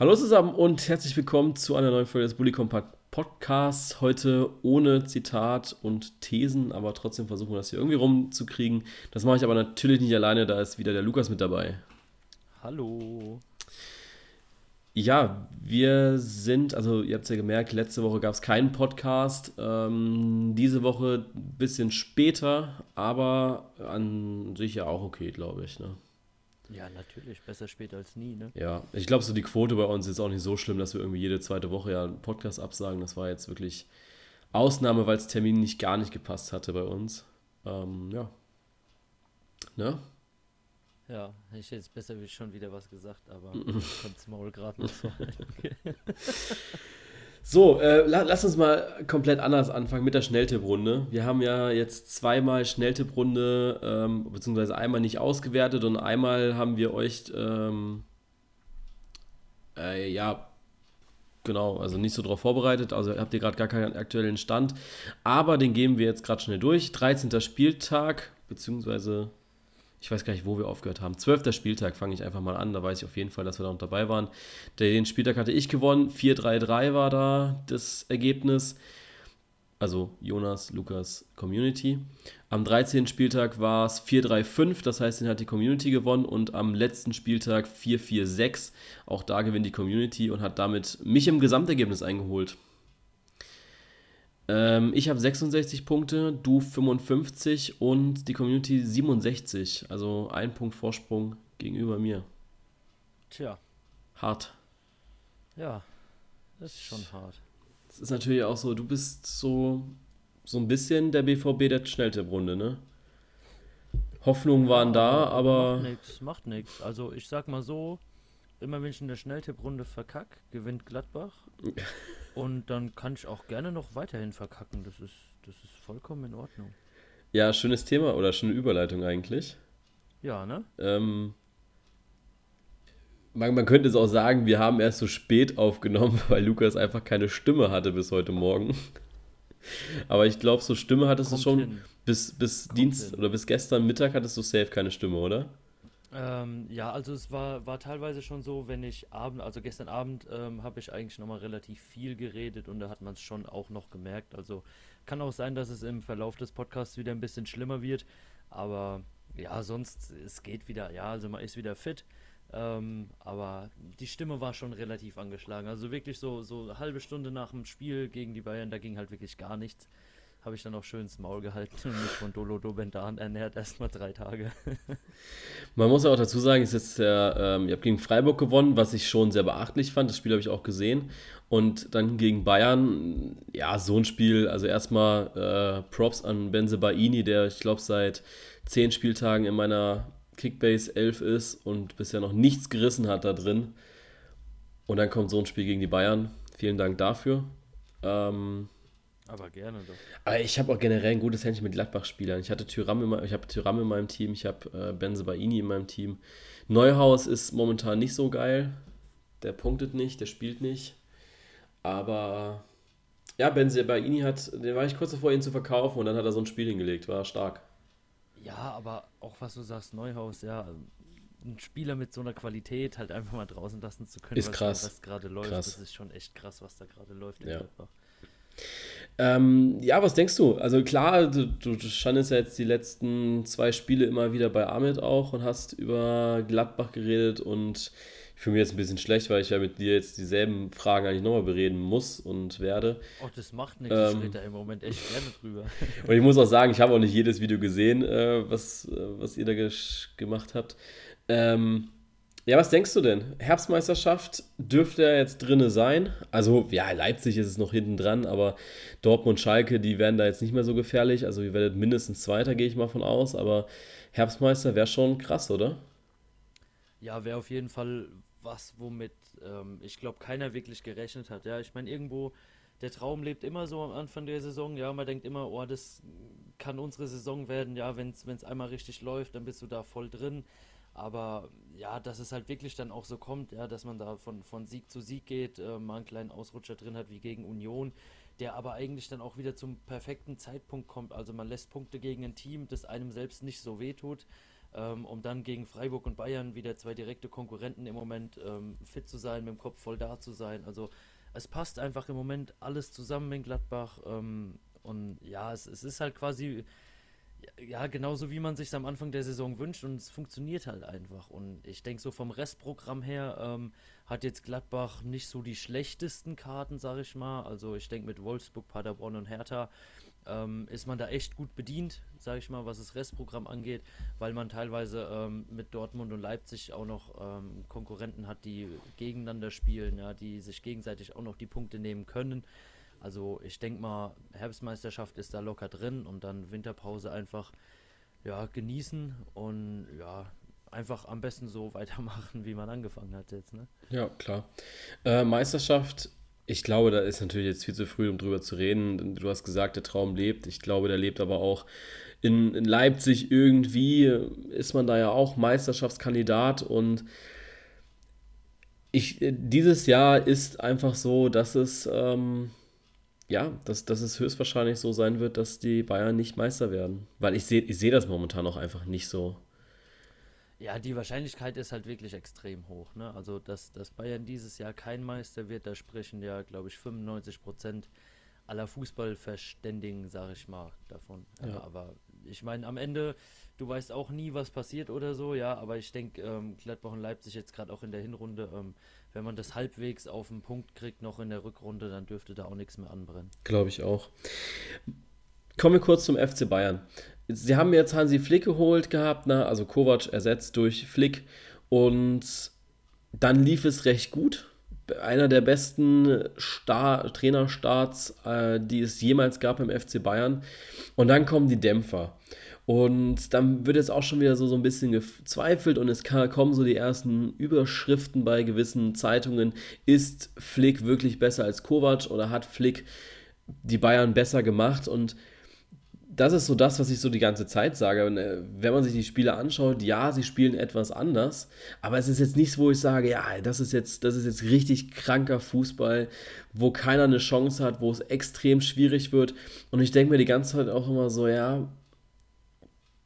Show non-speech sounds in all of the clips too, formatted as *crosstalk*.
Hallo zusammen und herzlich willkommen zu einer neuen Folge des Bully Compact Podcasts. Heute ohne Zitat und Thesen, aber trotzdem versuchen wir das hier irgendwie rumzukriegen. Das mache ich aber natürlich nicht alleine, da ist wieder der Lukas mit dabei. Hallo. Ja, wir sind, also ihr habt es ja gemerkt, letzte Woche gab es keinen Podcast. Ähm, diese Woche ein bisschen später, aber an sich ja auch okay, glaube ich. Ne? Ja, natürlich. Besser spät als nie, ne? Ja, ich glaube, so die Quote bei uns ist auch nicht so schlimm, dass wir irgendwie jede zweite Woche ja einen Podcast absagen. Das war jetzt wirklich Ausnahme, weil es Termin nicht gar nicht gepasst hatte bei uns. Ähm, ja. Ne? Ja, ich hätte jetzt besser schon wieder was gesagt, aber *laughs* kommt's Maul gerade nicht so. *laughs* So, äh, la lass uns mal komplett anders anfangen mit der Schnelltipprunde. Wir haben ja jetzt zweimal Schnelltipprunde, ähm, beziehungsweise einmal nicht ausgewertet und einmal haben wir euch, ähm, äh, ja, genau, also nicht so darauf vorbereitet. Also habt ihr gerade gar keinen aktuellen Stand. Aber den geben wir jetzt gerade schnell durch. 13. Spieltag, beziehungsweise ich weiß gar nicht, wo wir aufgehört haben. Zwölfter Spieltag fange ich einfach mal an. Da weiß ich auf jeden Fall, dass wir da noch dabei waren. Den Spieltag hatte ich gewonnen. 4-3-3 war da das Ergebnis. Also Jonas, Lukas, Community. Am 13. Spieltag war es 4-3-5, das heißt, den hat die Community gewonnen. Und am letzten Spieltag 4-4-6. Auch da gewinnt die Community und hat damit mich im Gesamtergebnis eingeholt. Ähm, ich habe 66 Punkte, du 55 und die Community 67. Also ein Punkt Vorsprung gegenüber mir. Tja. Hart. Ja, das ist schon hart. Es ist natürlich auch so, du bist so, so ein bisschen der BVB der Schnelltipprunde, ne? Hoffnungen waren da, aber. Macht nix, macht nix. Also ich sag mal so, immer wenn ich in der Schnelltipprunde verkack, gewinnt Gladbach. *laughs* Und dann kann ich auch gerne noch weiterhin verkacken. Das ist, das ist vollkommen in Ordnung. Ja, schönes Thema oder schöne Überleitung eigentlich. Ja, ne? Ähm, man, man könnte es auch sagen, wir haben erst so spät aufgenommen, *laughs* weil Lukas einfach keine Stimme hatte bis heute Morgen. *laughs* Aber ich glaube, so Stimme hattest Kommt du schon hin. bis, bis Dienst hin. oder bis gestern Mittag hattest du safe keine Stimme, oder? Ähm, ja, also es war, war teilweise schon so, wenn ich Abend, also gestern Abend ähm, habe ich eigentlich nochmal relativ viel geredet und da hat man es schon auch noch gemerkt. Also kann auch sein, dass es im Verlauf des Podcasts wieder ein bisschen schlimmer wird, aber ja, sonst, es geht wieder, ja, also man ist wieder fit. Ähm, aber die Stimme war schon relativ angeschlagen. Also wirklich so, so eine halbe Stunde nach dem Spiel gegen die Bayern, da ging halt wirklich gar nichts habe ich dann auch schön ins Maul gehalten und mich von Dolo Dobendan ernährt, erstmal drei Tage. *laughs* Man muss ja auch dazu sagen, ist jetzt ähm, ihr habt gegen Freiburg gewonnen, was ich schon sehr beachtlich fand. Das Spiel habe ich auch gesehen. Und dann gegen Bayern, ja, so ein Spiel, also erstmal äh, Props an Benze Baini, der ich glaube seit zehn Spieltagen in meiner Kickbase 11 ist und bisher noch nichts gerissen hat da drin. Und dann kommt so ein Spiel gegen die Bayern. Vielen Dank dafür. Ähm, aber gerne doch. Aber ich habe auch generell ein gutes Händchen mit Gladbach-Spielern. Ich hatte Tyram in, ich habe Tyram in meinem Team, ich habe äh, Benze Baini in meinem Team. Neuhaus ist momentan nicht so geil. Der punktet nicht, der spielt nicht. Aber ja, Benze Baini hat, den war ich kurz davor, ihn zu verkaufen und dann hat er so ein Spiel hingelegt. War stark. Ja, aber auch was du sagst, Neuhaus, ja, ein Spieler mit so einer Qualität halt einfach mal draußen lassen zu können, ist was, krass. was gerade läuft. Krass. Das ist schon echt krass, was da gerade läuft in ja. Ähm, ja, was denkst du? Also klar, du, du standest ja jetzt die letzten zwei Spiele immer wieder bei Ahmed auch und hast über Gladbach geredet und ich fühle mich jetzt ein bisschen schlecht, weil ich ja mit dir jetzt dieselben Fragen eigentlich nochmal bereden muss und werde. Oh, das macht nichts, ähm, ich rede da im Moment echt gerne drüber. *laughs* und ich muss auch sagen, ich habe auch nicht jedes Video gesehen, äh, was, äh, was ihr da gemacht habt. Ähm, ja, was denkst du denn? Herbstmeisterschaft dürfte ja jetzt drinne sein. Also, ja, Leipzig ist es noch hinten dran, aber Dortmund, Schalke, die werden da jetzt nicht mehr so gefährlich. Also, ihr werdet mindestens Zweiter, gehe ich mal von aus. Aber Herbstmeister wäre schon krass, oder? Ja, wäre auf jeden Fall was, womit ähm, ich glaube, keiner wirklich gerechnet hat. Ja, ich meine, irgendwo, der Traum lebt immer so am Anfang der Saison. Ja, man denkt immer, oh, das kann unsere Saison werden. Ja, wenn es einmal richtig läuft, dann bist du da voll drin. Aber ja, dass es halt wirklich dann auch so kommt, ja, dass man da von, von Sieg zu Sieg geht, äh, mal einen kleinen Ausrutscher drin hat wie gegen Union, der aber eigentlich dann auch wieder zum perfekten Zeitpunkt kommt. Also man lässt Punkte gegen ein Team, das einem selbst nicht so wehtut. ähm, um dann gegen Freiburg und Bayern wieder zwei direkte Konkurrenten im Moment ähm, fit zu sein, mit dem Kopf voll da zu sein. Also es passt einfach im Moment alles zusammen in Gladbach. Ähm, und ja, es, es ist halt quasi ja, genauso wie man sich am Anfang der Saison wünscht und es funktioniert halt einfach. Und ich denke, so vom Restprogramm her ähm, hat jetzt Gladbach nicht so die schlechtesten Karten, sage ich mal. Also ich denke, mit Wolfsburg, Paderborn und Hertha ähm, ist man da echt gut bedient, sage ich mal, was das Restprogramm angeht, weil man teilweise ähm, mit Dortmund und Leipzig auch noch ähm, Konkurrenten hat, die gegeneinander spielen, ja, die sich gegenseitig auch noch die Punkte nehmen können. Also ich denke mal, Herbstmeisterschaft ist da locker drin und dann Winterpause einfach ja, genießen und ja, einfach am besten so *laughs* weitermachen, wie man angefangen hat jetzt. Ne? Ja, klar. Äh, Meisterschaft, ich glaube, da ist natürlich jetzt viel zu früh, um drüber zu reden. Du hast gesagt, der Traum lebt. Ich glaube, der lebt aber auch in, in Leipzig irgendwie. Ist man da ja auch Meisterschaftskandidat und ich, dieses Jahr ist einfach so, dass es ähm, ja, dass, dass es höchstwahrscheinlich so sein wird, dass die Bayern nicht Meister werden. Weil ich sehe ich seh das momentan auch einfach nicht so. Ja, die Wahrscheinlichkeit ist halt wirklich extrem hoch. Ne? Also, dass, dass Bayern dieses Jahr kein Meister wird, da sprechen ja, glaube ich, 95 Prozent aller Fußballverständigen, sage ich mal, davon. Ja. Aber ich meine, am Ende, du weißt auch nie, was passiert oder so, ja, aber ich denke, ähm, Gladbach und Leipzig jetzt gerade auch in der Hinrunde, ähm, wenn man das halbwegs auf den Punkt kriegt, noch in der Rückrunde, dann dürfte da auch nichts mehr anbrennen. Glaube ich auch. Kommen wir kurz zum FC Bayern. Sie haben jetzt Hansi Flick geholt gehabt, ne? also Kovac ersetzt durch Flick und dann lief es recht gut. Einer der besten Star Trainerstarts, äh, die es jemals gab im FC Bayern. Und dann kommen die Dämpfer. Und dann wird jetzt auch schon wieder so, so ein bisschen gezweifelt und es kommen so die ersten Überschriften bei gewissen Zeitungen. Ist Flick wirklich besser als Kovac oder hat Flick die Bayern besser gemacht? Und das ist so das, was ich so die ganze Zeit sage. Äh, wenn man sich die Spiele anschaut, ja, sie spielen etwas anders, aber es ist jetzt nichts, wo ich sage, ja, das ist jetzt, das ist jetzt richtig kranker Fußball, wo keiner eine Chance hat, wo es extrem schwierig wird. Und ich denke mir die ganze Zeit auch immer so, ja,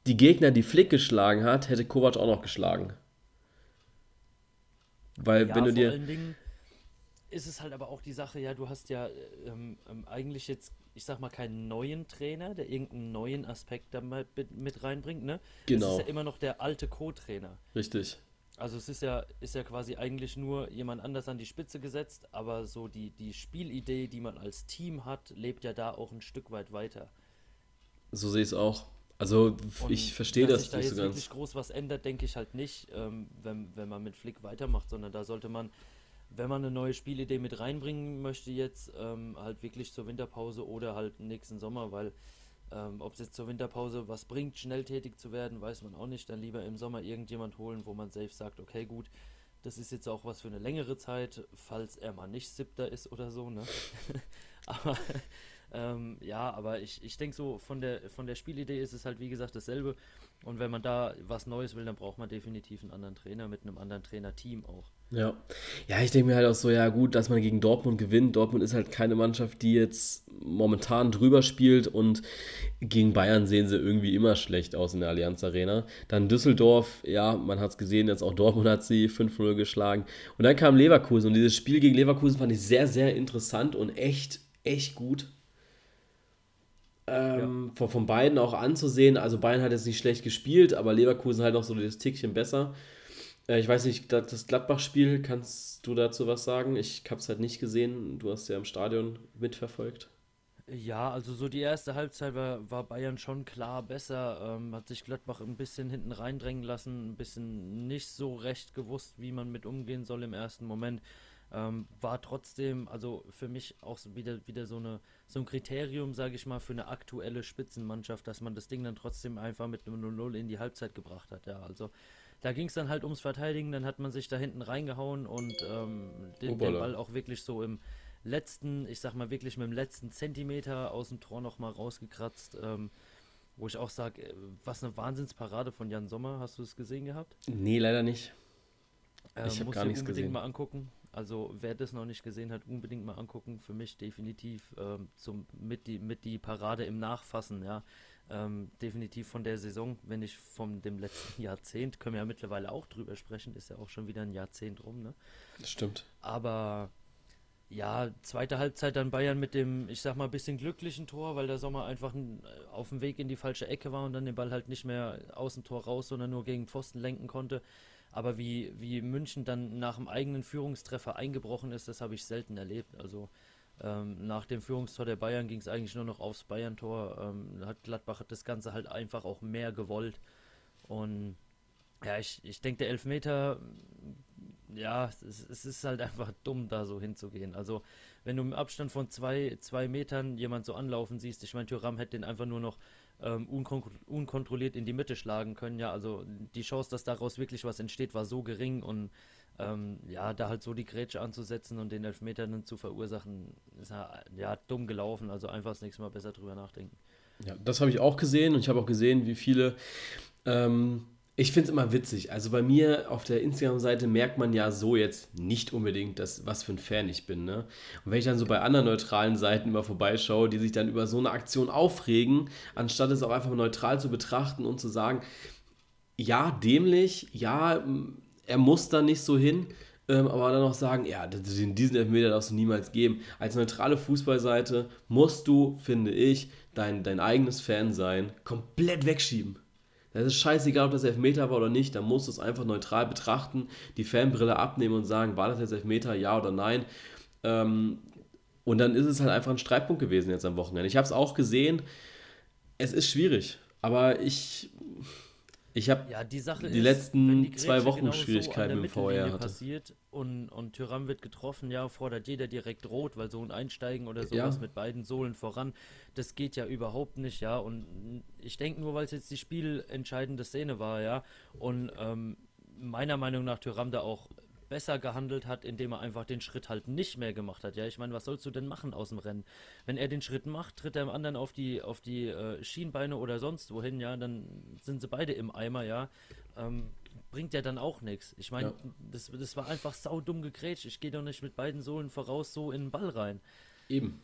die Gegner, die Flick geschlagen hat, hätte Kovac auch noch geschlagen. Weil ja, wenn du dir. Vor allen Dingen ist es halt aber auch die Sache, ja, du hast ja ähm, ähm, eigentlich jetzt, ich sag mal, keinen neuen Trainer, der irgendeinen neuen Aspekt da mit, mit reinbringt, ne? Genau. Es ist ja immer noch der alte Co-Trainer. Richtig. Also es ist ja, ist ja quasi eigentlich nur jemand anders an die Spitze gesetzt, aber so die, die Spielidee, die man als Team hat, lebt ja da auch ein Stück weit weiter. So sehe ich es auch. Also und ich verstehe das sich da nicht jetzt so ganz. wirklich groß was ändert, denke ich halt nicht, ähm, wenn, wenn man mit Flick weitermacht, sondern da sollte man, wenn man eine neue Spielidee mit reinbringen möchte jetzt, ähm, halt wirklich zur Winterpause oder halt nächsten Sommer, weil ähm, ob es jetzt zur Winterpause was bringt, schnell tätig zu werden, weiß man auch nicht. Dann lieber im Sommer irgendjemand holen, wo man safe sagt, okay gut, das ist jetzt auch was für eine längere Zeit, falls er mal nicht siebter ist oder so, ne? *laughs* Aber ähm, ja, aber ich, ich denke so, von der, von der Spielidee ist es halt wie gesagt dasselbe. Und wenn man da was Neues will, dann braucht man definitiv einen anderen Trainer mit einem anderen Trainerteam auch. Ja. Ja, ich denke mir halt auch so, ja gut, dass man gegen Dortmund gewinnt. Dortmund ist halt keine Mannschaft, die jetzt momentan drüber spielt und gegen Bayern sehen sie irgendwie immer schlecht aus in der Allianz Arena. Dann Düsseldorf, ja, man hat es gesehen, jetzt auch Dortmund hat sie 5-0 geschlagen. Und dann kam Leverkusen und dieses Spiel gegen Leverkusen fand ich sehr, sehr interessant und echt, echt gut ähm, ja. von, von beiden auch anzusehen. Also Bayern hat jetzt nicht schlecht gespielt, aber Leverkusen halt noch so das Tickchen besser. Äh, ich weiß nicht, das Gladbach-Spiel, kannst du dazu was sagen? Ich habe es halt nicht gesehen. Du hast ja im Stadion mitverfolgt. Ja, also so die erste Halbzeit war, war Bayern schon klar besser. Ähm, hat sich Gladbach ein bisschen hinten reindrängen lassen, ein bisschen nicht so recht gewusst, wie man mit umgehen soll im ersten Moment. Ähm, war trotzdem, also für mich auch wieder, wieder so, eine, so ein Kriterium, sage ich mal, für eine aktuelle Spitzenmannschaft, dass man das Ding dann trotzdem einfach mit einem 0-0 in die Halbzeit gebracht hat. Ja, also da ging es dann halt ums Verteidigen, dann hat man sich da hinten reingehauen und ähm, den, den, Ball auch wirklich so im letzten, ich sag mal wirklich mit dem letzten Zentimeter aus dem Tor nochmal rausgekratzt. Ähm, wo ich auch sage, äh, was eine Wahnsinnsparade von Jan Sommer. Hast du es gesehen gehabt? Nee, leider nicht. Äh, ich habe gar nichts gesehen. mal angucken. Also wer das noch nicht gesehen hat, unbedingt mal angucken. Für mich definitiv ähm, zum, mit, die, mit die Parade im Nachfassen, ja. ähm, definitiv von der Saison, wenn ich von dem letzten *laughs* Jahrzehnt, können wir ja mittlerweile auch drüber sprechen, ist ja auch schon wieder ein Jahrzehnt rum, ne? Das stimmt. Aber ja, zweite Halbzeit dann Bayern mit dem, ich sag mal, bisschen glücklichen Tor, weil der Sommer einfach äh, auf dem Weg in die falsche Ecke war und dann den Ball halt nicht mehr aus dem Tor raus, sondern nur gegen Pfosten lenken konnte. Aber wie, wie München dann nach dem eigenen Führungstreffer eingebrochen ist, das habe ich selten erlebt. Also ähm, nach dem Führungstor der Bayern ging es eigentlich nur noch aufs Bayern-Tor. Ähm, hat Gladbach das Ganze halt einfach auch mehr gewollt. Und ja, ich, ich denke, der Elfmeter, ja, es, es, ist halt einfach dumm, da so hinzugehen. Also, wenn du im Abstand von zwei, zwei Metern jemand so anlaufen siehst, ich meine, Thuram hätte den einfach nur noch ähm, unkon unkontrolliert in die Mitte schlagen können. Ja, also die Chance, dass daraus wirklich was entsteht, war so gering und ähm, ja, da halt so die Grätsche anzusetzen und den Elfmeter dann zu verursachen, ist ja, ja dumm gelaufen. Also einfach das nächste Mal besser drüber nachdenken. Ja, das habe ich auch gesehen und ich habe auch gesehen, wie viele ähm, ich finde es immer witzig. Also bei mir auf der Instagram-Seite merkt man ja so jetzt nicht unbedingt, dass, was für ein Fan ich bin. Ne? Und wenn ich dann so bei anderen neutralen Seiten immer vorbeischaue, die sich dann über so eine Aktion aufregen, anstatt es auch einfach mal neutral zu betrachten und zu sagen, ja, dämlich, ja, er muss da nicht so hin, ähm, aber dann auch sagen, ja, diesen Elfmeter darfst du niemals geben. Als neutrale Fußballseite musst du, finde ich, dein, dein eigenes Fan sein, komplett wegschieben. Es ist scheißegal, ob das Elfmeter war oder nicht, da musst du es einfach neutral betrachten, die Fanbrille abnehmen und sagen, war das jetzt Elfmeter, ja oder nein. Ähm, und dann ist es halt einfach ein Streitpunkt gewesen jetzt am Wochenende. Ich habe es auch gesehen, es ist schwierig, aber ich ich habe ja, die, die ist, letzten die zwei Wochen genau Schwierigkeiten so im VR hatte. passiert und, und Tyram wird getroffen, ja, fordert jeder direkt rot, weil so ein Einsteigen oder sowas ja. mit beiden Sohlen voran, das geht ja überhaupt nicht, ja. Und ich denke nur, weil es jetzt die spielentscheidende Szene war, ja. Und ähm, meiner Meinung nach Tyram da auch besser gehandelt hat, indem er einfach den Schritt halt nicht mehr gemacht hat. Ja, ich meine, was sollst du denn machen aus dem Rennen? Wenn er den Schritt macht, tritt er dem anderen auf die, auf die äh, Schienbeine oder sonst wohin, ja, dann sind sie beide im Eimer, ja. Ähm, bringt ja dann auch nichts. Ich meine, ja. das, das war einfach saudumm gegrätscht. Ich gehe doch nicht mit beiden Sohlen voraus so in den Ball rein. Eben.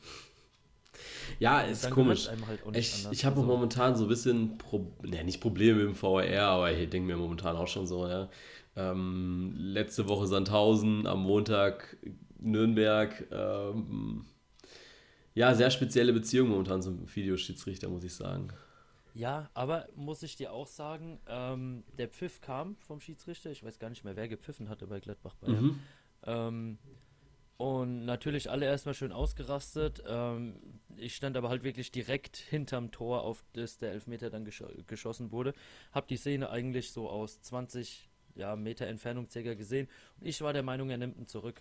Ja, ist komisch. Halt ich ich habe also. momentan so ein bisschen, Pro ne, nicht Probleme mit dem VR, aber ich denke mir momentan auch schon so, ja. Ähm, letzte Woche Sandhausen, am Montag Nürnberg. Ähm, ja, sehr spezielle Beziehung momentan zum Videoschiedsrichter, muss ich sagen. Ja, aber muss ich dir auch sagen, ähm, der Pfiff kam vom Schiedsrichter. Ich weiß gar nicht mehr, wer gepfiffen hatte bei Gladbach Bayern. Mhm. Und natürlich alle erstmal schön ausgerastet. Ähm, ich stand aber halt wirklich direkt hinterm Tor, auf das der Elfmeter dann gesch geschossen wurde. Hab die Szene eigentlich so aus 20 ja, Meter Entfernung circa gesehen. Und ich war der Meinung, er nimmt ihn zurück.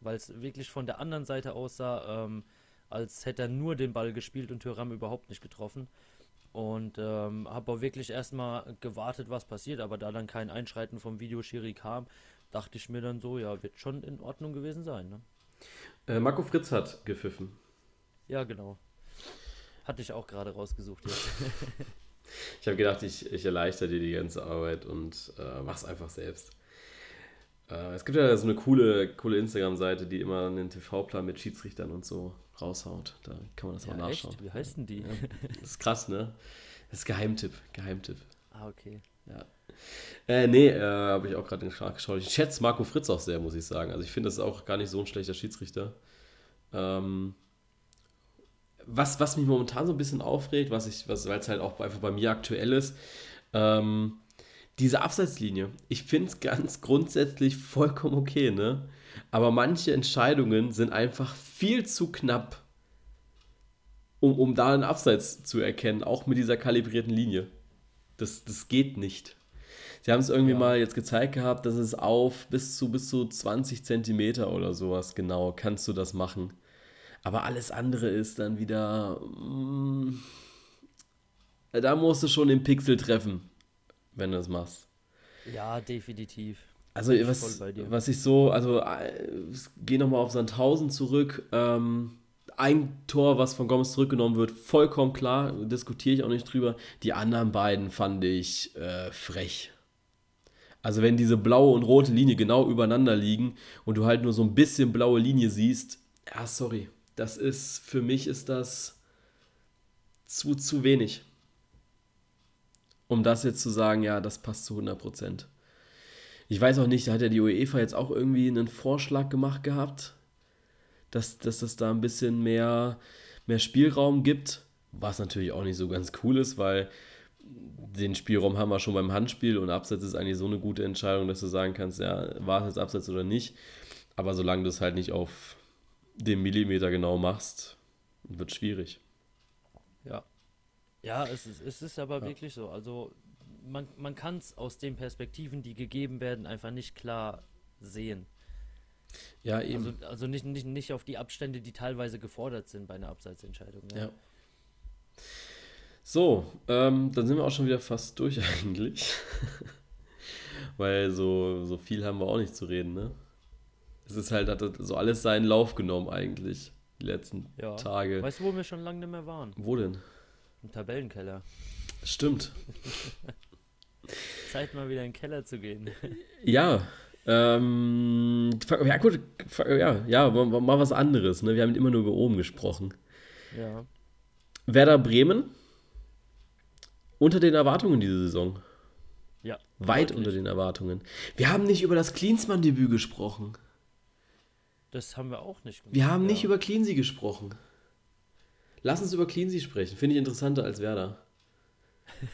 Weil es wirklich von der anderen Seite aussah, ähm, als hätte er nur den Ball gespielt und Thuram überhaupt nicht getroffen. Und ähm, habe auch wirklich erstmal gewartet, was passiert. Aber da dann kein Einschreiten vom Videoschiri kam, dachte ich mir dann so, ja, wird schon in Ordnung gewesen sein. Ne? Äh, Marco Fritz hat gepfiffen. Ja, genau. Hatte ich auch gerade rausgesucht jetzt. *laughs* Ich habe gedacht, ich, ich erleichter dir die ganze Arbeit und äh, mach's einfach selbst. Äh, es gibt ja so eine coole, coole Instagram-Seite, die immer einen TV-Plan mit Schiedsrichtern und so raushaut. Da kann man das ja, mal nachschauen. Echt? Wie heißen die? Ja, das ist krass, ne? Das ist Geheimtipp. Geheimtipp. Ah, okay. Ja. Äh, nee, äh, habe ich auch gerade geschaut. Ich schätze Marco Fritz auch sehr, muss ich sagen. Also ich finde, das ist auch gar nicht so ein schlechter Schiedsrichter. Ähm, was, was mich momentan so ein bisschen aufregt, was ich, was, weil es halt auch einfach bei mir aktuell ist, ähm, diese Abseitslinie. Ich finde es ganz grundsätzlich vollkommen okay, ne? Aber manche Entscheidungen sind einfach viel zu knapp, um, um da einen Abseits zu erkennen, auch mit dieser kalibrierten Linie. Das, das geht nicht. Sie haben es irgendwie ja. mal jetzt gezeigt gehabt, dass es auf bis zu bis zu 20 Zentimeter oder sowas genau kannst du das machen. Aber alles andere ist dann wieder. Mm, da musst du schon den Pixel treffen, wenn du das machst. Ja, definitiv. Also was, was ich so, also äh, gehe nochmal auf Sandhausen zurück. Ähm, ein Tor, was von Gomez zurückgenommen wird, vollkommen klar, diskutiere ich auch nicht drüber. Die anderen beiden fand ich äh, frech. Also wenn diese blaue und rote Linie genau übereinander liegen und du halt nur so ein bisschen blaue Linie siehst, ja, sorry das ist, für mich ist das zu, zu wenig. um das jetzt zu sagen, ja, das passt zu 100 Prozent. Ich weiß auch nicht, da hat ja die UEFA jetzt auch irgendwie einen Vorschlag gemacht gehabt, dass, dass es da ein bisschen mehr, mehr Spielraum gibt, was natürlich auch nicht so ganz cool ist, weil den Spielraum haben wir schon beim Handspiel und Abseits ist eigentlich so eine gute Entscheidung, dass du sagen kannst, ja, war es jetzt Abseits oder nicht. Aber solange du es halt nicht auf den Millimeter genau machst, wird schwierig. Ja. Ja, es ist, es ist aber ja. wirklich so. Also man, man kann es aus den Perspektiven, die gegeben werden, einfach nicht klar sehen. Ja, eben. Also, also nicht, nicht, nicht auf die Abstände, die teilweise gefordert sind bei einer Abseitsentscheidung. Ja. ja. So, ähm, dann sind wir auch schon wieder fast durch *laughs* eigentlich. Weil so, so viel haben wir auch nicht zu reden, ne? Es ist halt, hat so alles seinen Lauf genommen eigentlich, die letzten ja. Tage. Weißt du, wo wir schon lange nicht mehr waren? Wo denn? Im Tabellenkeller. Stimmt. *laughs* Zeit mal wieder in den Keller zu gehen. Ja, ähm, ja gut, ja, ja, mal, was anderes. Ne? Wir haben immer nur über oben gesprochen. Ja. Werder Bremen unter den Erwartungen diese Saison. Ja. Weit unter den Erwartungen. Wir haben nicht über das Klinsmann-Debüt gesprochen. Das haben wir auch nicht gemacht. Wir haben ja. nicht über Cleansy gesprochen. Lass uns über Cleansy sprechen. Finde ich interessanter als Werder.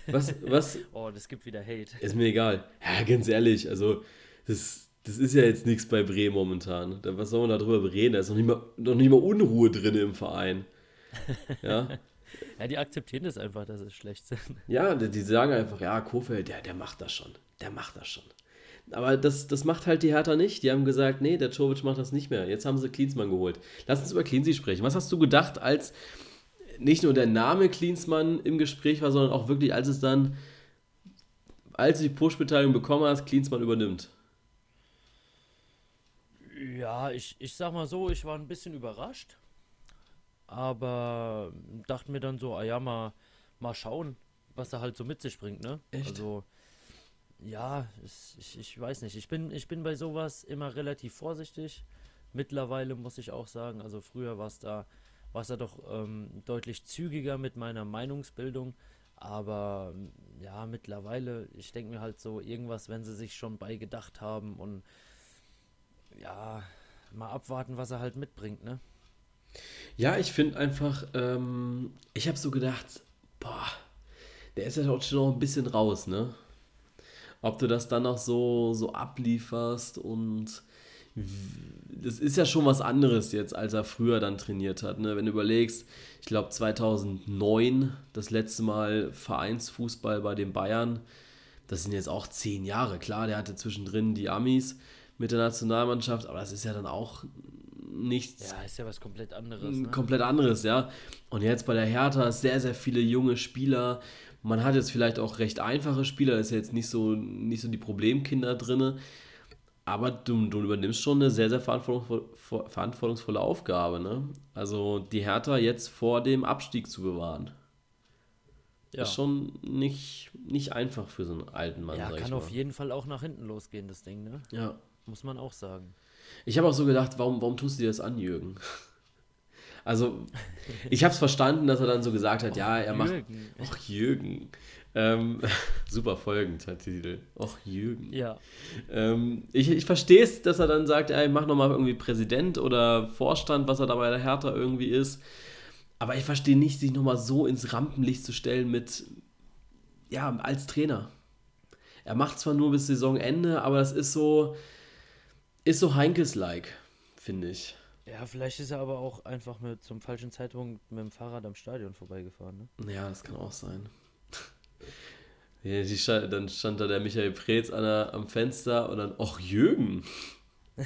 Was, *laughs* was? oh, das gibt wieder Hate. Ist mir egal. Ja, ganz ehrlich, also das, das ist ja jetzt nichts bei Bremen momentan. Was soll man darüber reden? Da ist noch nicht mal, noch nicht mal Unruhe drin im Verein. Ja. *laughs* Ja, die akzeptieren das einfach, dass es schlecht sind. Ja, die, die sagen einfach, ja, Kofeld, der, der macht das schon. Der macht das schon. Aber das, das macht halt die Hertha nicht. Die haben gesagt, nee, der Czovic macht das nicht mehr. Jetzt haben sie Klinsmann geholt. Lass uns über Klinsmann sprechen. Was hast du gedacht, als nicht nur der Name Klinsmann im Gespräch war, sondern auch wirklich, als es dann, als du die Push-Beteiligung bekommen hast, Klinsmann übernimmt? Ja, ich, ich sag mal so, ich war ein bisschen überrascht aber dachte mir dann so, ah ja, mal, mal schauen, was er halt so mit sich bringt, ne? Echt? Also, ja, ich, ich weiß nicht. Ich bin, ich bin bei sowas immer relativ vorsichtig. Mittlerweile muss ich auch sagen, also früher war es da, war es da doch ähm, deutlich zügiger mit meiner Meinungsbildung. Aber ja, mittlerweile, ich denke mir halt so, irgendwas, wenn sie sich schon beigedacht haben und ja, mal abwarten, was er halt mitbringt, ne? Ja, ich finde einfach, ähm, ich habe so gedacht, boah, der ist ja auch schon noch ein bisschen raus, ne? Ob du das dann noch so, so ablieferst und das ist ja schon was anderes jetzt, als er früher dann trainiert hat. Ne? Wenn du überlegst, ich glaube 2009 das letzte Mal Vereinsfußball bei den Bayern, das sind jetzt auch zehn Jahre. Klar, der hatte zwischendrin die Amis mit der Nationalmannschaft, aber das ist ja dann auch nichts. Ja, ist ja was komplett anderes. Ne? Komplett anderes, ja. Und jetzt bei der Hertha sehr, sehr viele junge Spieler. Man hat jetzt vielleicht auch recht einfache Spieler, ist ja jetzt nicht so, nicht so die Problemkinder drin. Aber du, du übernimmst schon eine sehr, sehr verantwortungsvolle, verantwortungsvolle Aufgabe. Ne? Also die Hertha jetzt vor dem Abstieg zu bewahren. Ja. Ist schon nicht, nicht einfach für so einen alten Mann. Ja, kann auf jeden Fall auch nach hinten losgehen, das Ding, ne? Ja. Muss man auch sagen. Ich habe auch so gedacht, warum, warum tust du dir das an, Jürgen? Also, ich habe es verstanden, dass er dann so gesagt hat, Och, ja, er macht. Och, Jürgen. Ähm, *laughs* super Folgentitel. Och, Jürgen. Ja. Ähm, ich ich verstehe es, dass er dann sagt, ey, mach nochmal irgendwie Präsident oder Vorstand, was er da bei der Hertha irgendwie ist. Aber ich verstehe nicht, sich nochmal so ins Rampenlicht zu stellen mit, ja, als Trainer. Er macht zwar nur bis Saisonende, aber das ist so, ist so Heinkes-like, finde ich. Ja, vielleicht ist er aber auch einfach mit zum falschen Zeitpunkt mit dem Fahrrad am Stadion vorbeigefahren. Ne? Ja, das kann auch sein. ja, stand, dann stand da der Michael Preetz an der, am Fenster und dann, ach Jürgen. *laughs*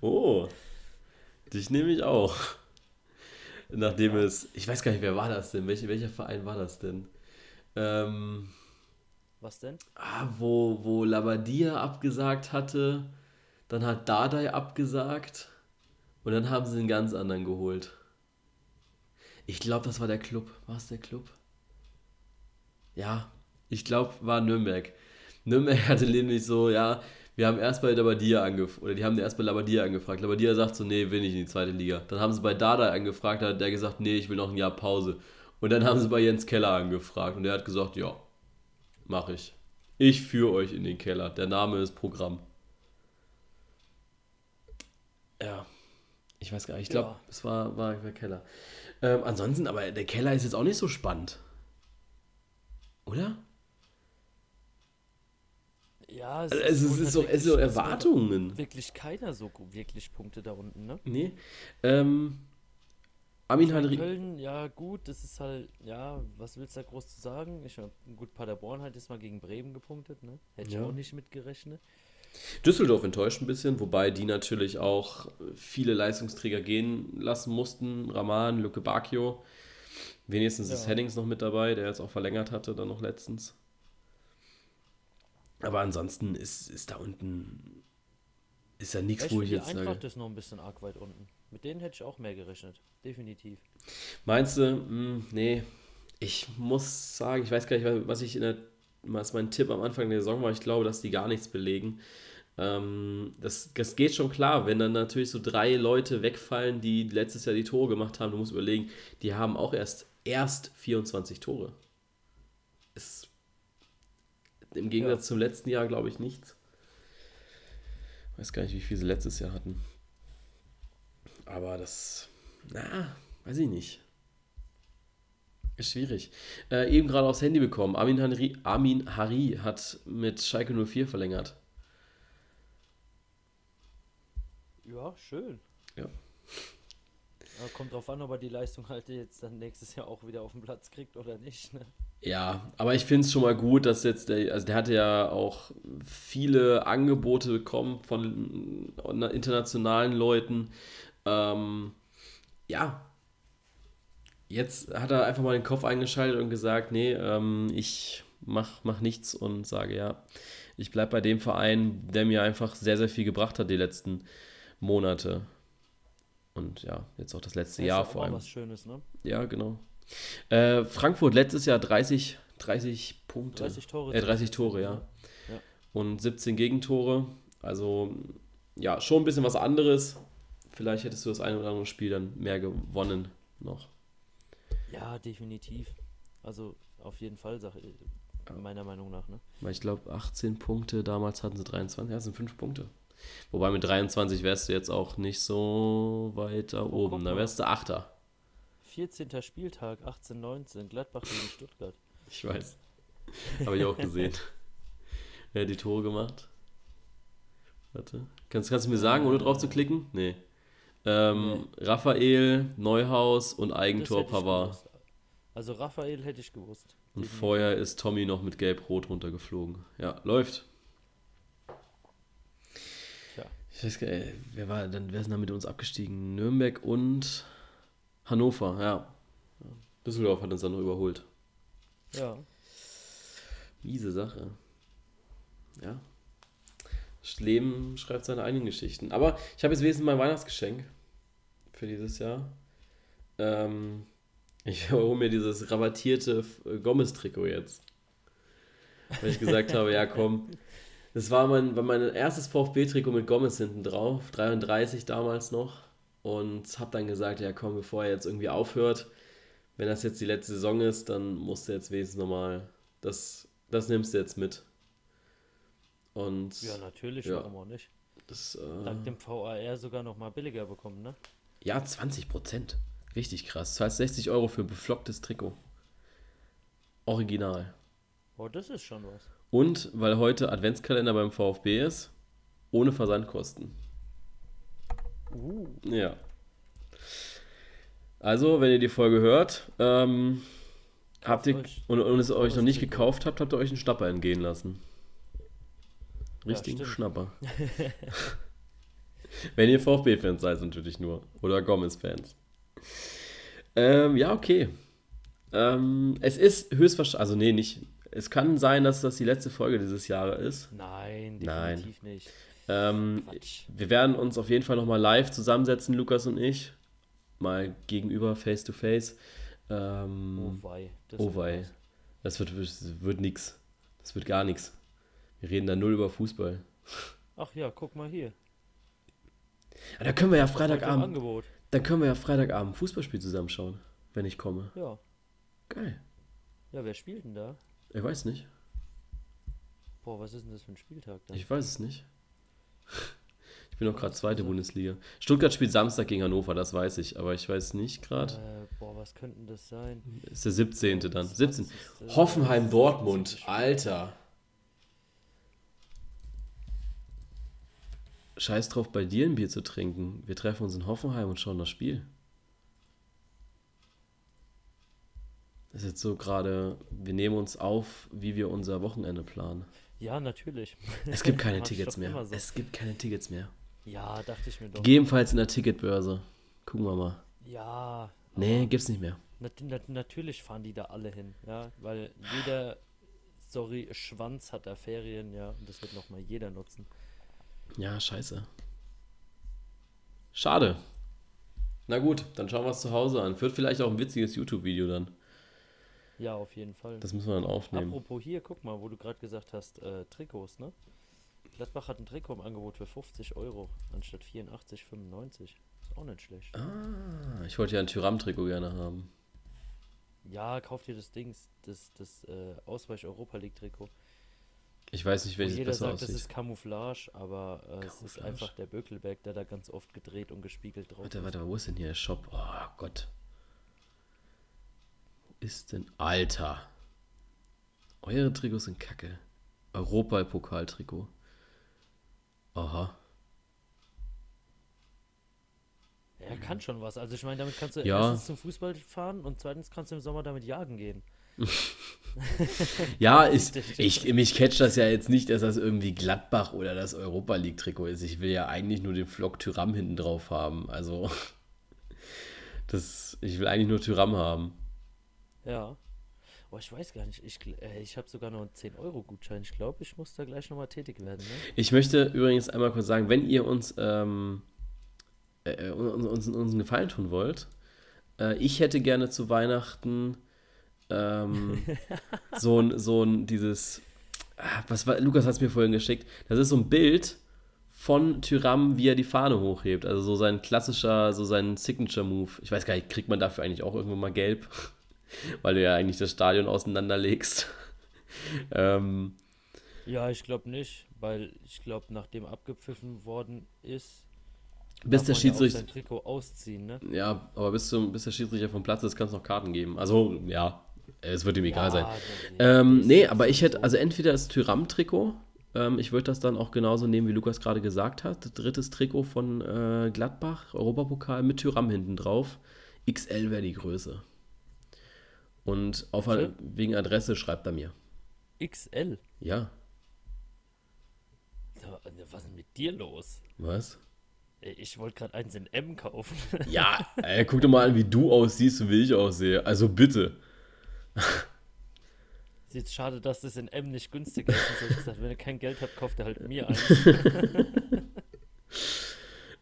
oh, dich nehme ich auch. Nachdem ja. es, ich weiß gar nicht, wer war das denn? Welch, welcher Verein war das denn? Ähm, was denn? Ah, wo, wo Labadia abgesagt hatte, dann hat Dardai abgesagt und dann haben sie einen ganz anderen geholt. Ich glaube, das war der Club. War es der Club? Ja, ich glaube, war Nürnberg. Nürnberg *laughs* hatte nämlich so, ja, wir haben erst bei Labadia angefragt, oder die haben erst bei Labadia angefragt. Labadia sagt so, nee, will nicht in die zweite Liga. Dann haben sie bei Dardai angefragt, da hat der gesagt, nee, ich will noch ein Jahr Pause. Und dann haben sie bei Jens Keller angefragt und der hat gesagt, ja, mache ich. Ich führe euch in den Keller. Der Name ist Programm. Ja, ich weiß gar nicht. Ich glaube, Ja. es war, war der Keller. Ähm, ansonsten, aber der Keller ist jetzt auch nicht so spannend. Oder? Ja, es, Also, es ist, so, es ist so Erwartungen. Wirklich keiner so wirklich Punkte da unten, ne? Nee. Ähm, Armin Henry. Köln, ja gut, das ist halt, ja, was willst du da groß zu sagen? Ich mein, gut, Paderborn hat jetzt mal gegen Bremen gepunktet, ne? Hätte ich Ja. auch nicht mitgerechnet. Düsseldorf enttäuscht ein bisschen, wobei die natürlich auch viele Leistungsträger gehen lassen mussten. Rahman, Luke Bacchio. Wenigstens ist Ja. Hennings noch mit dabei, der jetzt auch verlängert hatte, dann noch letztens. Aber ansonsten ist, ist da unten ist ja nichts, Ich wo ich jetzt Eintracht sage. ist noch ein bisschen arg weit unten. Mit denen hätte ich auch mehr gerechnet. Definitiv. Meinst du, hm, nee, ich muss sagen, ich weiß gar nicht, was ich in der, was mein Tipp am Anfang der Saison war. Ich glaube, dass die gar nichts belegen. Ähm, das, das geht schon klar, wenn dann natürlich so drei Leute wegfallen, die letztes Jahr die Tore gemacht haben. Du musst überlegen, die haben auch erst, erst 24 Tore. Ist im Gegensatz Ja. zum letzten Jahr, glaube ich, nichts. Weiß gar nicht, wie viel sie letztes Jahr hatten. Aber das, na, weiß ich nicht. Ist schwierig. Äh, eben gerade aufs Handy bekommen. Armin Hari, Armin Hari hat mit Schalke 04 verlängert. Ja, schön. Ja. Aber kommt drauf an, ob er die Leistung halt jetzt dann nächstes Jahr auch wieder auf den Platz kriegt oder nicht. Ne? Ja, aber ich finde es schon mal gut, dass jetzt der, also der hatte ja auch viele Angebote bekommen von äh, internationalen Leuten. Ähm, ja, jetzt hat er einfach mal den Kopf eingeschaltet und gesagt, nee, ähm, ich mach, mach nichts und sage ja, ich bleibe bei dem Verein, der mir einfach sehr, sehr viel gebracht hat die letzten Monate. Und ja, jetzt auch das letzte Das Jahr vor allem. was Schönes, ne? Ja, genau. Äh, Frankfurt letztes Jahr 30, 30 Punkte. 30 Tore. Äh, 30 Tore, ja. Ja. Und 17 Gegentore. Also, ja, schon ein bisschen was anderes. Vielleicht hättest du das eine oder andere Spiel dann mehr gewonnen noch. Ja, definitiv. Also auf jeden Fall, meiner Meinung nach, ne? Weil ich glaube, 18 Punkte, damals hatten sie 23, ja, das sind 5 Punkte. Wobei mit 23 wärst du jetzt auch nicht so weit da Oh, oben. Da wärst du Achter. 14. Spieltag, 18, 19, Gladbach gegen Stuttgart. Ich weiß. Habe ich auch gesehen. *laughs* Wer hat die Tore gemacht? Warte. Kannst, kannst du mir sagen, ohne drauf zu klicken? Nee. Ähm, Raphael, Neuhaus und Eigentor Pavard. Also Raphael hätte ich gewusst. Und Definitiv. vorher ist Tommy noch mit Gelb-Rot runtergeflogen. Ja, läuft. Ja. Ich weiß gar nicht, wer war dann, wer ist denn da mit uns abgestiegen? Nürnberg und Hannover, ja. Ja. Düsseldorf hat uns dann noch überholt. Ja. Miese Sache. Ja. Das Leben schreibt seine eigenen Geschichten. Aber ich habe jetzt wenigstens mein Weihnachtsgeschenk für dieses Jahr. Ähm, ich *laughs* hole mir dieses rabattierte äh, Gomez-Trikot jetzt. Weil ich gesagt habe, ja komm. Das war mein, war mein erstes VfB-Trikot mit Gomez hinten drauf. 33 damals noch. Und habe dann gesagt, ja komm, bevor er jetzt irgendwie aufhört, wenn das jetzt die letzte Saison ist, dann musst du jetzt wenigstens nochmal, das, das nimmst du jetzt mit. Und Ja, natürlich, Ja. warum auch nicht. das, Dank äh, dem VAR sogar noch mal billiger bekommen, ne? ja, 20 Prozent. Richtig krass. Das heißt 60 Euro für ein beflocktes Trikot. Original. Oh, das ist schon was. Und weil heute Adventskalender beim VfB ist, ohne Versandkosten. Uh, Ja. Also, wenn ihr die Folge hört, ähm, habt ihr und, und es euch noch nicht gekauft habt, habt ihr euch einen Schnapper entgehen lassen. Richtigen stimmt. Schnapper. *laughs* wenn ihr VfB-Fans seid, natürlich nur. Oder Gomez-Fans. Ähm, ja, okay. Ähm, es ist höchstwahrscheinlich, also nee, nicht. Es kann sein, dass das die letzte Folge dieses Jahres ist. nein, Nein. definitiv nicht. Ähm, wir werden uns auf jeden Fall nochmal live zusammensetzen, Lukas und ich. Mal gegenüber, face to face. Oh Ähm, wei. Das oh wird wei. das wird, wird nix. Das wird gar nichts. Wir reden da null über Fußball. Ach ja, guck mal hier. Ah, Da können wir ja Freitagabend, Angebot. dann können wir ja Freitagabend ein Fußballspiel zusammenschauen, wenn ich komme. Ja. Geil. Ja, wer spielt denn da? Ich weiß nicht. Boah, was ist denn das für ein Spieltag dann? Ich weiß es nicht. Ich bin noch gerade zweite Bundesliga. Stuttgart spielt Samstag gegen Hannover, das weiß ich, aber ich weiß nicht gerade. Äh, boah, was könnten das sein? Ist der 17. dann. 17. 20.. Hoffenheim Dortmund, Alter. Scheiß drauf, bei dir ein Bier zu trinken. Wir treffen uns in Hoffenheim und schauen das Spiel. Das ist jetzt so gerade, wir nehmen uns auf, wie wir unser Wochenende planen. Ja, natürlich. *laughs* Es gibt keine Tickets mehr. so. Es gibt keine Tickets mehr. Ja, dachte ich mir doch. Gegebenenfalls in der Ticketbörse. Gucken wir mal. Ja. Nee, gibt's nicht mehr. nat nat natürlich fahren die da alle hin, ja, weil jeder, sorry, Schwanz hat da Ferien, ja, und das wird nochmal jeder nutzen. Ja, scheiße. Schade. Na gut, dann schauen wir es zu Hause an. Wird vielleicht auch ein witziges YouTube-Video dann. Ja, auf jeden Fall. Das müssen wir dann aufnehmen. Apropos hier, guck mal, wo du gerade gesagt hast, äh, Trikots, ne? Gladbach hat ein Trikot im Angebot für 50 Euro anstatt 84,95. Ist auch nicht schlecht. Ah, ich wollte ja ein Tyram-Trikot gerne haben. Ja, kauf dir das Dings, das, das äh, Ausweich Europa League Trikot. Ich weiß nicht, welches jeder besser sagt, das aussieht. ist Camouflage, aber äh, es ist einfach der Bökelberg, der da ganz oft gedreht und gespiegelt drauf Warte, ist. warte, wo ist denn hier der Shop? Oh Gott. Wo ist denn. Alter. Eure Trikots sind kacke. Europapokal-Trikot. Aha. Er kann schon was. Also ich meine, damit kannst du Ja. erstens zum Fußball fahren und zweitens kannst du im Sommer damit jagen gehen. *laughs* Ja, ist ich, mich catcht das ja jetzt nicht, dass das irgendwie Gladbach oder das Europa League Trikot ist. Ich will ja eigentlich nur den Flock Tyram hinten drauf haben. Also, *laughs* das, ich will eigentlich nur Tyram haben. Ja. Oh, ich weiß gar nicht. Ich, äh, ich habe sogar noch einen 10-Euro-Gutschein. Ich glaube, ich muss da gleich nochmal tätig werden. Ne? Ich möchte übrigens einmal kurz sagen, wenn ihr uns, ähm, äh, uns, uns, uns einen Gefallen tun wollt, äh, ich hätte gerne zu Weihnachten ähm, *laughs* so ein, so ein, dieses, ah, was war, Lukas hat es mir vorhin geschickt, das ist so ein Bild von Tyram, wie er die Fahne hochhebt, also so sein klassischer, so sein Signature-Move. Ich weiß gar nicht, kriegt man dafür eigentlich auch irgendwann mal gelb? *laughs* Weil du ja eigentlich das Stadion auseinanderlegst. *laughs* ähm, Ja, ich glaube nicht, weil ich glaube, nachdem abgepfiffen worden ist, bis der man ja Schiedsrichter, sein Trikot ausziehen, ne? Ja, aber bis, zum, bis der Schiedsrichter vom Platz ist, kann es noch Karten geben. Also, ja, es wird ihm egal sein. der- Ähm, nee, aber ich hätte, so- also entweder das Tyram-Trikot, ähm, ich würde das dann auch genauso nehmen, wie Lukas gerade gesagt hat. Drittes Trikot von äh, Gladbach, Europapokal mit Tyram hinten drauf. XL wäre die Größe. Und auf, Okay. wegen Adresse schreibt er mir. XL. Ja, Da- Was ist denn mit dir los? was? Ey, Ich wollte gerade eins in M kaufen. Ja, *laughs* ey, guck doch mal an, wie du aussiehst und wie ich aussehe. Also bitte. Ist jetzt schade, dass das in M nicht günstiger ist. Und so hab ich gesagt, wenn ihr kein Geld habt, kauft ihr halt mir eins. *laughs*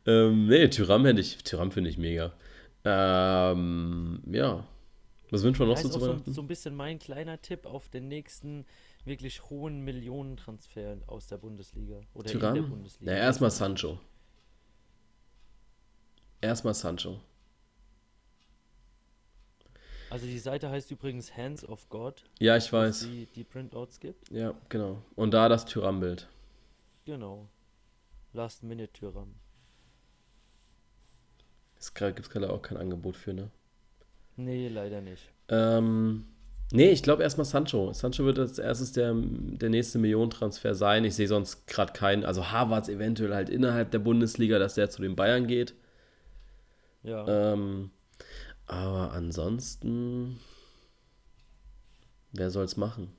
Ähm, nee, Tyram hätte ich, Tyram finde ich mega. Ähm, ja. Was wünschen wir noch so zu so, so ein bisschen mein kleiner Tipp auf den nächsten wirklich hohen Millionentransfer aus der Bundesliga. Oder in der Tyram? Bundesliga. Na, erstmal Sancho. Erstmal Sancho. Also die Seite heißt übrigens Hands of God, Ja, ich weiß. die, die Printouts gibt. Ja, genau. Und da das Tyram-Bild. Genau. Last Minute Tyram. Es gibt gerade auch kein Angebot für, ne? Nee, leider nicht. Ähm, nee, ich glaube erstmal Sancho. Sancho wird als erstes der, der nächste Millionentransfer sein. Ich sehe sonst gerade keinen. Also Harvards eventuell halt innerhalb der Bundesliga, dass der zu den Bayern geht. Ja. Ähm, aber ansonsten, wer soll's machen?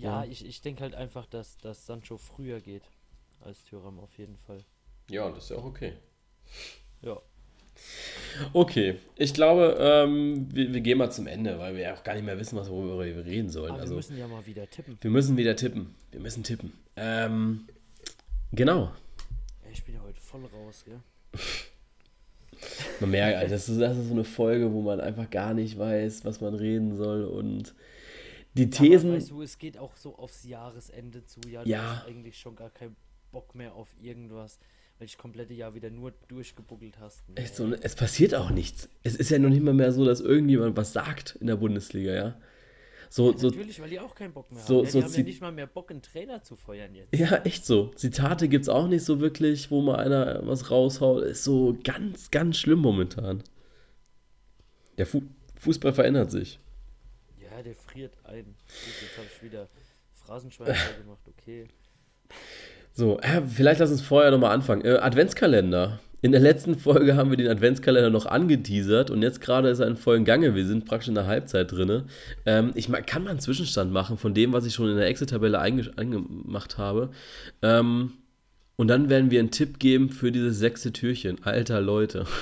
ja, ja. ich, ich denke halt einfach, dass, dass Sancho früher geht als Tyram auf jeden Fall. Ja, das ist ja auch okay. Ja. Okay, ich glaube, ähm, wir, wir gehen mal zum Ende, weil wir ja auch gar nicht mehr wissen, was worüber wir reden sollen. Aber also, wir müssen ja mal wieder tippen. wir müssen wieder tippen. Wir müssen tippen. Ähm, genau. Ey, Ich bin ja heute voll raus, gell? Man merkt, also das, ist, das ist so eine Folge, wo man einfach gar nicht weiß, was man reden soll und die Thesen. aber weißt du, es geht auch so aufs Jahresende zu. Ja, du Ja. hast eigentlich schon gar keinen Bock mehr auf irgendwas. weil ich komplette Jahr wieder nur durchgebuckelt hast. Nee. Echt so, ne? es passiert auch nichts. Es ist ja noch nicht mal mehr so, dass irgendjemand was sagt in der Bundesliga, ja. So, ja, so, natürlich, weil die auch keinen Bock mehr so- haben. Ja, so die haben ja nicht mal mehr Bock, einen Trainer zu feuern jetzt. ja, echt so. Zitate gibt's auch nicht so wirklich, wo mal einer was raushaut. Ist so ganz, ganz schlimm momentan. Der Fu Fußball verändert sich. Ja, der friert ein. Gut, jetzt habe ich wieder Phrasenschwein *laughs* gemacht, okay. So, äh, vielleicht lass uns vorher nochmal anfangen. Äh, Adventskalender. In der letzten Folge haben wir den Adventskalender noch angeteasert und jetzt gerade ist er in vollen Gange. Wir sind praktisch in der Halbzeit drin. Ähm, ich kann mal einen Zwischenstand machen von dem, was ich schon in der Excel-Tabelle eingemacht habe. Ähm, und dann werden wir einen Tipp geben für dieses sechste Türchen. Alter Leute. *laughs*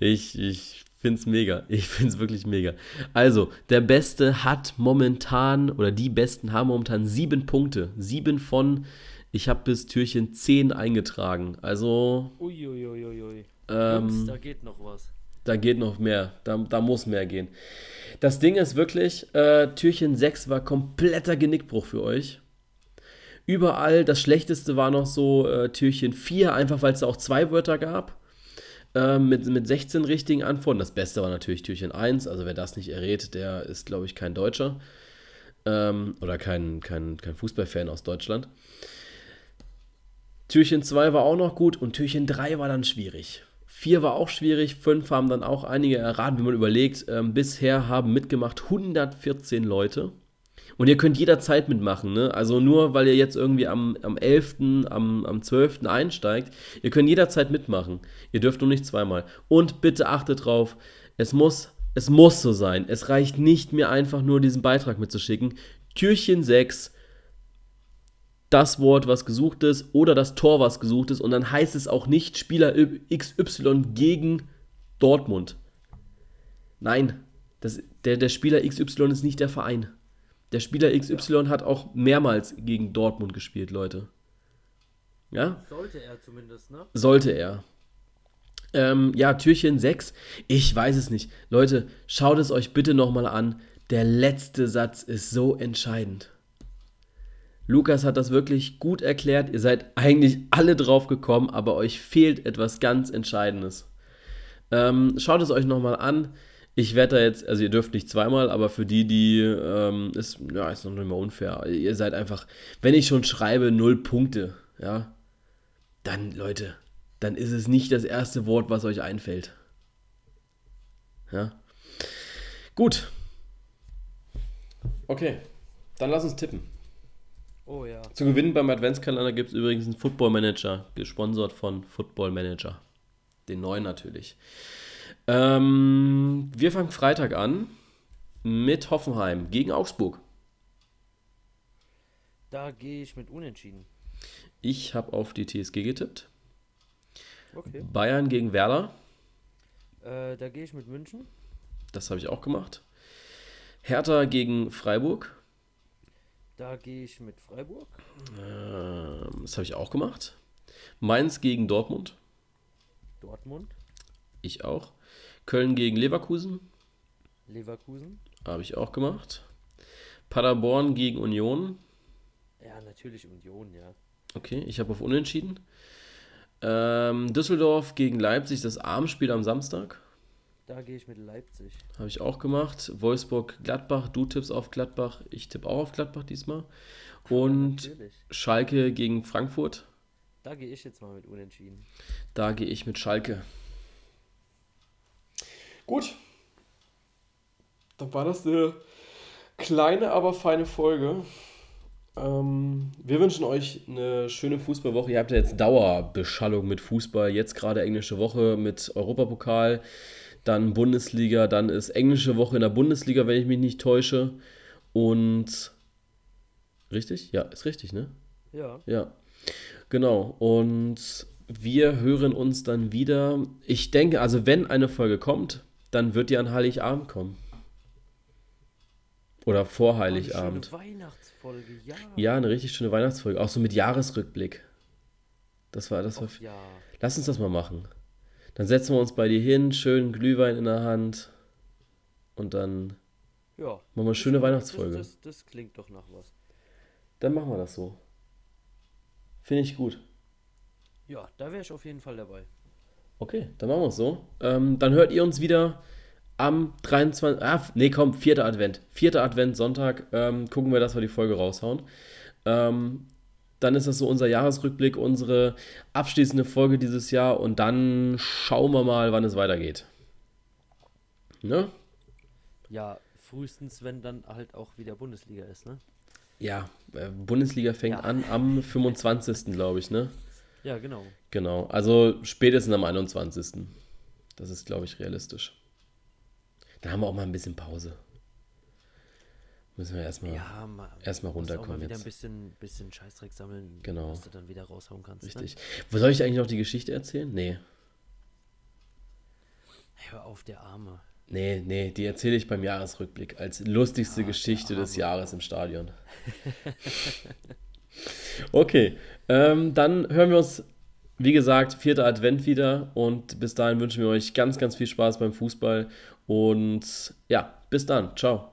Ich, ich finde es mega. Ich finde es wirklich mega. Also, der Beste hat momentan, oder die Besten haben momentan sieben Punkte. Sieben von, ich habe bis Türchen 10 eingetragen. Also, Uiuiuiui. ähm, da geht noch was. da geht noch mehr. Da, da muss mehr gehen. Das Ding ist wirklich, äh, Türchen 6 war kompletter Genickbruch für euch. Überall, das Schlechteste war noch so äh, Türchen 4, einfach weil es da auch zwei Wörter gab. Ähm, mit, mit 16 richtigen Antworten. Das Beste war natürlich Türchen 1. Also wer das nicht errät, der ist, glaube ich, kein Deutscher. Ähm, oder kein, kein, kein Fußballfan aus Deutschland. Türchen 2 war auch noch gut und Türchen 3 war dann schwierig. 4 war auch schwierig, 5 haben dann auch einige erraten, wenn man überlegt. Ähm, bisher haben mitgemacht 114 Leute. Und ihr könnt jederzeit mitmachen, ne? Also nur weil ihr jetzt irgendwie am, am 11., am, am 12. einsteigt, ihr könnt jederzeit mitmachen. Ihr dürft nur nicht zweimal. Und bitte achtet drauf, es muss, es muss so sein. Es reicht nicht, mir einfach nur diesen Beitrag mitzuschicken. Türchen 6, das Wort, was gesucht ist, oder das Tor, was gesucht ist. Und dann heißt es auch nicht Spieler XY gegen Dortmund. Nein, das, der, der Spieler XY ist nicht der Verein. Der Spieler XY hat auch mehrmals gegen Dortmund gespielt, Leute. Ja? Sollte er zumindest, ne? Sollte er. Ähm, ja, Türchen 6. Ich weiß es nicht. Leute, schaut es euch bitte nochmal an. Der letzte Satz ist so entscheidend. Lukas hat das wirklich gut erklärt. Ihr seid eigentlich alle drauf gekommen, aber euch fehlt etwas ganz Entscheidendes. Ähm, schaut es euch nochmal an. Ich werde da jetzt, also ihr dürft nicht zweimal, aber für die, die, ähm, ist, ja, ist noch nicht mal unfair. Ihr seid einfach, wenn ich schon schreibe, null Punkte, ja, dann, Leute, dann ist es nicht das erste Wort, was euch einfällt. Ja. Gut. Okay, dann lass uns tippen. Oh ja. Zu gewinnen beim Adventskalender gibt es übrigens einen Football Manager, gesponsert von Football Manager. Den neuen natürlich. Ähm, wir fangen Freitag an mit Hoffenheim gegen Augsburg. Da gehe ich mit Unentschieden. Ich habe auf die TSG getippt. Okay. Bayern gegen Werder. Äh, da gehe ich mit München. Das habe ich auch gemacht. Hertha gegen Freiburg. Da gehe ich mit Freiburg. Ähm, das habe ich auch gemacht. Mainz gegen Dortmund. Dortmund. Ich auch. Köln gegen Leverkusen. Leverkusen. Habe ich auch gemacht. Paderborn gegen Union. Ja, natürlich Union, ja. Okay, ich habe auf Unentschieden. Ähm, Düsseldorf gegen Leipzig, das Abendspiel am Samstag. Da gehe ich mit Leipzig. Habe ich auch gemacht. Wolfsburg, Gladbach. Du tippst auf Gladbach. Ich tippe auch auf Gladbach diesmal. Und *laughs* Natürlich. Schalke gegen Frankfurt. Da gehe ich jetzt mal mit Unentschieden. Da gehe ich mit Schalke. Gut. Dann war das eine kleine, aber feine Folge. Ähm, wir wünschen euch eine schöne Fußballwoche. Ihr habt ja jetzt Dauerbeschallung mit Fußball. Jetzt gerade englische Woche mit Europapokal, dann Bundesliga, dann ist englische Woche in der Bundesliga, wenn ich mich nicht täusche. Und richtig? Ja, ist richtig, ne? Ja. Ja, genau. Und wir hören uns dann wieder. Ich denke, also wenn eine Folge kommt, dann wird die an Heiligabend kommen. Oder vor Heiligabend. Oh, eine schöne Weihnachtsfolge, ja. Ja, eine richtig schöne Weihnachtsfolge. Auch so mit Jahresrückblick. Das war, das war. Och, ja. Lass uns das mal machen. Dann setzen wir uns bei dir hin, schön Glühwein in der Hand. Und dann Ja. machen wir eine schöne Weihnachtsfolge. Das, das, das klingt doch nach was. Dann machen wir das so. Finde ich gut. Ja, da wäre ich auf jeden Fall dabei. Okay, dann machen wir es so. Ähm, dann hört ihr uns wieder am 23. Ah, nee, komm, vierter Advent. Vierter Advent, Sonntag. Ähm, gucken wir, dass wir die Folge raushauen. Ähm, dann ist das so unser Jahresrückblick, unsere abschließende Folge dieses Jahr und dann schauen wir mal, wann es weitergeht. Ne? Ja, frühestens, wenn dann halt auch wieder Bundesliga ist, ne? Ja, äh, Bundesliga fängt Ja. an am 25. glaube ich, ne? Ja, genau. Genau, also spätestens am 21. Das ist, glaube ich, realistisch. Da haben wir auch mal ein bisschen Pause. Müssen wir erstmal Ja, mal, erstmal musst auch runterkommen mal wieder jetzt. ein bisschen, bisschen Scheißdreck sammeln, Genau. was du dann wieder raushauen kannst. Richtig. Wo soll ich eigentlich noch die Geschichte erzählen? Nee. Ne? Hör auf, der Arme. Nee, nee, die erzähle ich beim Jahresrückblick als lustigste Ah, Geschichte des. Jahres im Stadion. *laughs* okay, ähm, dann hören wir uns, wie gesagt, vierter Advent wieder und bis dahin wünschen wir euch ganz, ganz viel Spaß beim Fußball und ja, bis dann. Ciao.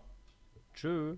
Tschö.